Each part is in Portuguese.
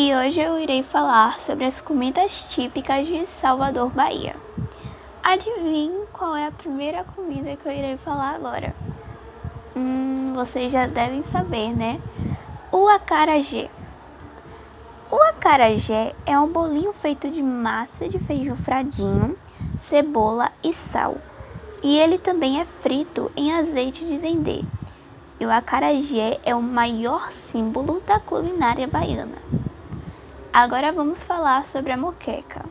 e hoje eu irei falar sobre as comidas típicas de Salvador, Bahia. Adivinhe qual é a primeira comida que eu irei falar agora? Hum, vocês já devem saber, né? O acarajé. O acarajé é um bolinho feito de massa de feijão fradinho, cebola e sal. E ele também é frito em azeite de dendê. E o acarajé é o maior símbolo da culinária baiana. Agora vamos falar sobre a moqueca.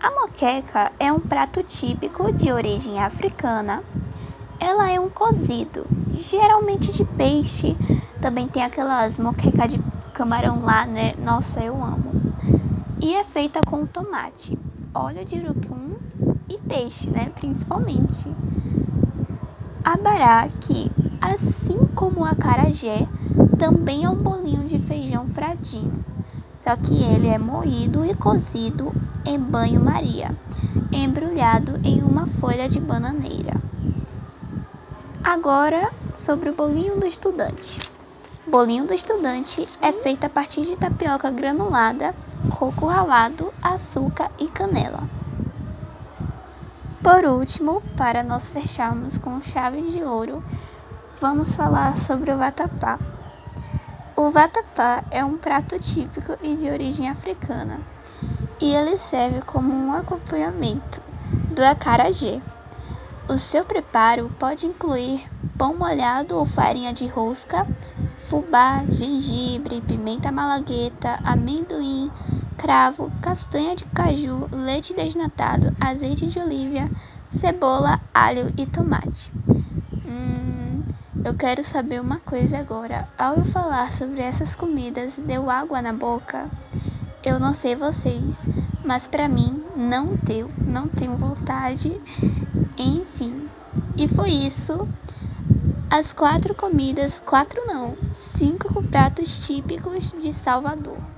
A moqueca é um prato típico de origem africana. Ela é um cozido, geralmente de peixe. Também tem aquelas moqueca de camarão lá, né? Nossa, eu amo. E é feita com tomate, óleo de urucum e peixe, né? Principalmente. Abará, que, assim como o acarajé, também é um bolinho de feijão fradinho só que ele é moído e cozido em banho-maria, embrulhado em uma folha de bananeira. Agora, sobre o bolinho do estudante. Bolinho do estudante é feito a partir de tapioca granulada, coco ralado, açúcar e canela. Por último, para nós fecharmos com chave de ouro, vamos falar sobre o vatapá. O vatapá é um prato típico e de origem africana, e ele serve como um acompanhamento do acarajé. O seu preparo pode incluir pão molhado ou farinha de rosca, fubá, gengibre, pimenta malagueta, amendoim, cravo, castanha de caju, leite desnatado, azeite de oliva, cebola, alho e tomate. Eu quero saber uma coisa agora. Ao eu falar sobre essas comidas, deu água na boca? Eu não sei vocês, mas para mim não deu, não tenho vontade. Enfim. E foi isso. As quatro comidas, quatro não, cinco pratos típicos de Salvador.